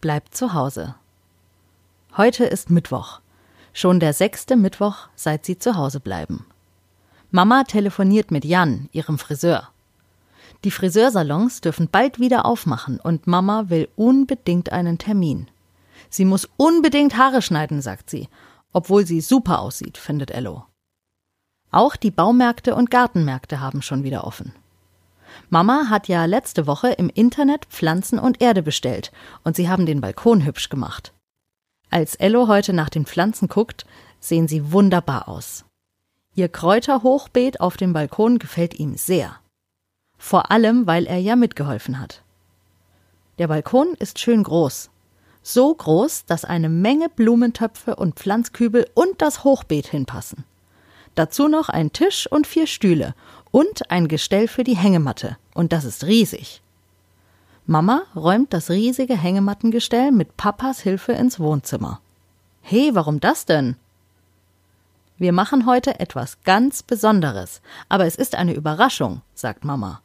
bleibt zu Hause. Heute ist Mittwoch. Schon der sechste Mittwoch, seit sie zu Hause bleiben. Mama telefoniert mit Jan, ihrem Friseur. Die Friseursalons dürfen bald wieder aufmachen und Mama will unbedingt einen Termin. Sie muss unbedingt Haare schneiden, sagt sie, obwohl sie super aussieht, findet Ello. Auch die Baumärkte und Gartenmärkte haben schon wieder offen. Mama hat ja letzte Woche im Internet Pflanzen und Erde bestellt und sie haben den Balkon hübsch gemacht. Als Ello heute nach den Pflanzen guckt, sehen sie wunderbar aus. Ihr Kräuterhochbeet auf dem Balkon gefällt ihm sehr. Vor allem, weil er ja mitgeholfen hat. Der Balkon ist schön groß. So groß, dass eine Menge Blumentöpfe und Pflanzkübel und das Hochbeet hinpassen. Dazu noch ein Tisch und vier Stühle und ein Gestell für die Hängematte. Und das ist riesig. Mama räumt das riesige Hängemattengestell mit Papas Hilfe ins Wohnzimmer. Hey, warum das denn? Wir machen heute etwas ganz Besonderes, aber es ist eine Überraschung, sagt Mama.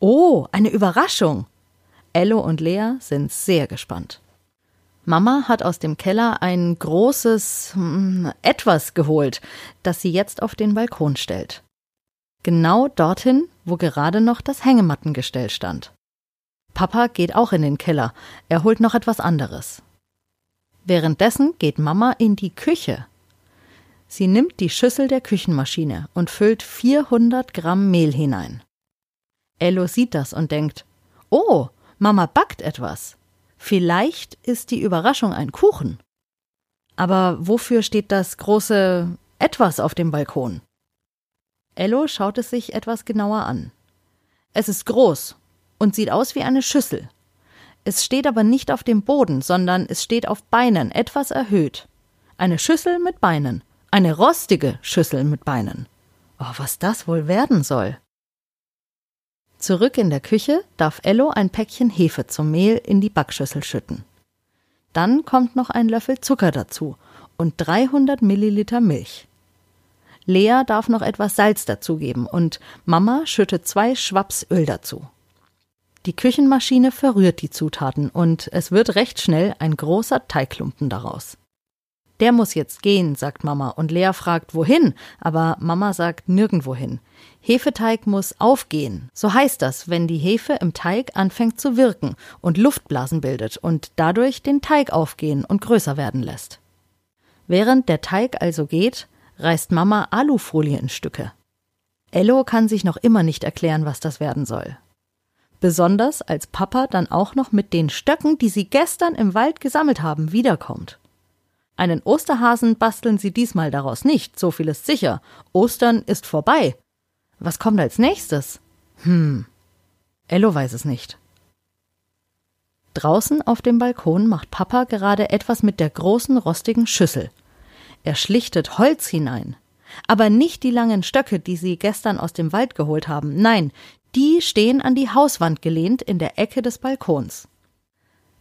Oh, eine Überraschung. Ello und Lea sind sehr gespannt. Mama hat aus dem Keller ein großes hm, etwas geholt, das sie jetzt auf den Balkon stellt. Genau dorthin, wo gerade noch das Hängemattengestell stand. Papa geht auch in den Keller, er holt noch etwas anderes. Währenddessen geht Mama in die Küche. Sie nimmt die Schüssel der Küchenmaschine und füllt 400 Gramm Mehl hinein. Ello sieht das und denkt, oh, Mama backt etwas. Vielleicht ist die Überraschung ein Kuchen. Aber wofür steht das große etwas auf dem Balkon? Ello schaut es sich etwas genauer an. Es ist groß und sieht aus wie eine Schüssel. Es steht aber nicht auf dem Boden, sondern es steht auf Beinen, etwas erhöht. Eine Schüssel mit Beinen. Eine rostige Schüssel mit Beinen. Oh, was das wohl werden soll. Zurück in der Küche darf Ello ein Päckchen Hefe zum Mehl in die Backschüssel schütten. Dann kommt noch ein Löffel Zucker dazu und 300 Milliliter Milch. Lea darf noch etwas Salz dazugeben und Mama schüttet zwei Schwaps Öl dazu. Die Küchenmaschine verrührt die Zutaten und es wird recht schnell ein großer Teigklumpen daraus. Der muss jetzt gehen, sagt Mama, und Lea fragt, wohin, aber Mama sagt nirgendwohin. Hefeteig muss aufgehen. So heißt das, wenn die Hefe im Teig anfängt zu wirken und Luftblasen bildet und dadurch den Teig aufgehen und größer werden lässt. Während der Teig also geht, reißt Mama Alufolie in Stücke. Ello kann sich noch immer nicht erklären, was das werden soll. Besonders als Papa dann auch noch mit den Stöcken, die sie gestern im Wald gesammelt haben, wiederkommt. Einen Osterhasen basteln sie diesmal daraus nicht, so viel ist sicher. Ostern ist vorbei. Was kommt als nächstes? Hm. Ello weiß es nicht. Draußen auf dem Balkon macht Papa gerade etwas mit der großen rostigen Schüssel. Er schlichtet Holz hinein. Aber nicht die langen Stöcke, die sie gestern aus dem Wald geholt haben. Nein, die stehen an die Hauswand gelehnt in der Ecke des Balkons.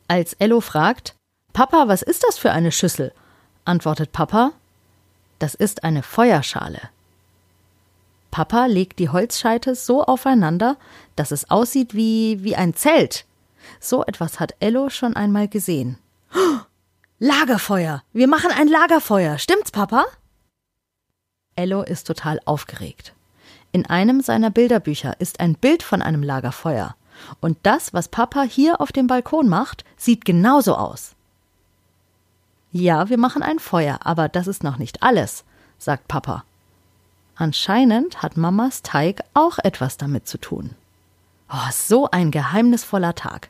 Als Ello fragt, Papa, was ist das für eine Schüssel? antwortet Papa, das ist eine Feuerschale. Papa legt die Holzscheite so aufeinander, dass es aussieht wie, wie ein Zelt. So etwas hat Ello schon einmal gesehen. Oh, Lagerfeuer! Wir machen ein Lagerfeuer! Stimmt's, Papa? Ello ist total aufgeregt. In einem seiner Bilderbücher ist ein Bild von einem Lagerfeuer. Und das, was Papa hier auf dem Balkon macht, sieht genauso aus. Ja, wir machen ein Feuer, aber das ist noch nicht alles, sagt Papa. Anscheinend hat Mamas Teig auch etwas damit zu tun. Oh, so ein geheimnisvoller Tag.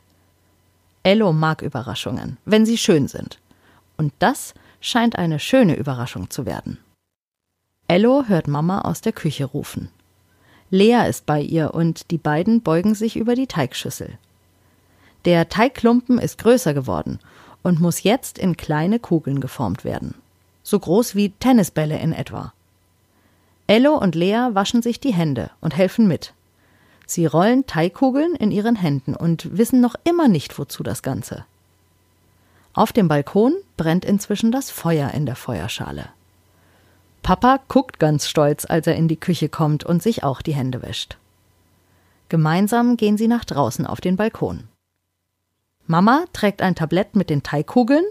Ello mag Überraschungen, wenn sie schön sind. Und das scheint eine schöne Überraschung zu werden. Ello hört Mama aus der Küche rufen. Lea ist bei ihr und die beiden beugen sich über die Teigschüssel. Der Teigklumpen ist größer geworden und muss jetzt in kleine Kugeln geformt werden. So groß wie Tennisbälle in etwa. Ello und Lea waschen sich die Hände und helfen mit. Sie rollen Teigkugeln in ihren Händen und wissen noch immer nicht, wozu das Ganze. Auf dem Balkon brennt inzwischen das Feuer in der Feuerschale. Papa guckt ganz stolz, als er in die Küche kommt und sich auch die Hände wäscht. Gemeinsam gehen sie nach draußen auf den Balkon. Mama trägt ein Tablett mit den Teigkugeln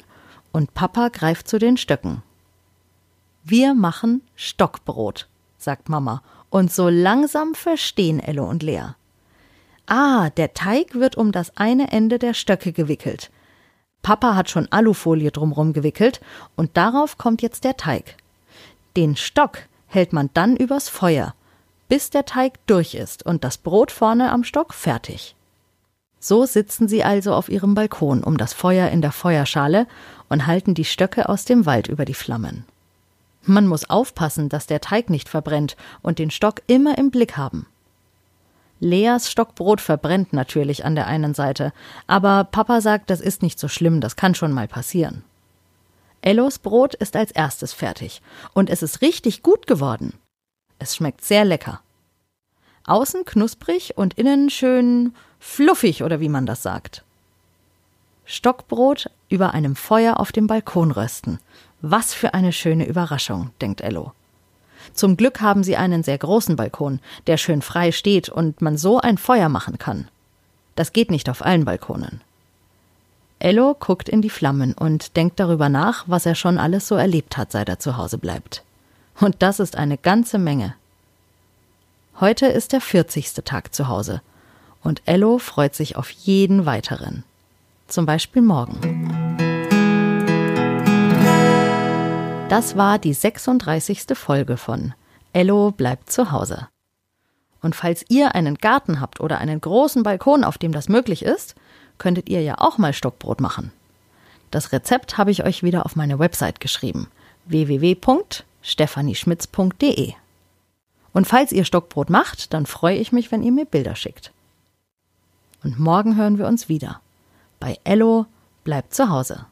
und Papa greift zu den Stöcken. Wir machen Stockbrot, sagt Mama, und so langsam verstehen Ello und Lea. Ah, der Teig wird um das eine Ende der Stöcke gewickelt. Papa hat schon Alufolie drumrum gewickelt und darauf kommt jetzt der Teig. Den Stock hält man dann übers Feuer, bis der Teig durch ist und das Brot vorne am Stock fertig. So sitzen sie also auf ihrem Balkon um das Feuer in der Feuerschale und halten die Stöcke aus dem Wald über die Flammen. Man muss aufpassen, dass der Teig nicht verbrennt und den Stock immer im Blick haben. Leas Stockbrot verbrennt natürlich an der einen Seite, aber Papa sagt, das ist nicht so schlimm, das kann schon mal passieren. Ellos Brot ist als erstes fertig und es ist richtig gut geworden. Es schmeckt sehr lecker. Außen knusprig und innen schön fluffig oder wie man das sagt. Stockbrot über einem Feuer auf dem Balkon rösten. Was für eine schöne Überraschung, denkt Ello. Zum Glück haben sie einen sehr großen Balkon, der schön frei steht und man so ein Feuer machen kann. Das geht nicht auf allen Balkonen. Ello guckt in die Flammen und denkt darüber nach, was er schon alles so erlebt hat, seit er zu Hause bleibt. Und das ist eine ganze Menge. Heute ist der 40. Tag zu Hause und Ello freut sich auf jeden weiteren. Zum Beispiel morgen. Das war die 36. Folge von Ello bleibt zu Hause. Und falls ihr einen Garten habt oder einen großen Balkon, auf dem das möglich ist, könntet ihr ja auch mal Stockbrot machen. Das Rezept habe ich euch wieder auf meine Website geschrieben www.stephanieschmitz.de. Und falls ihr Stockbrot macht, dann freue ich mich, wenn ihr mir Bilder schickt. Und morgen hören wir uns wieder. Bei Ello bleibt zu Hause.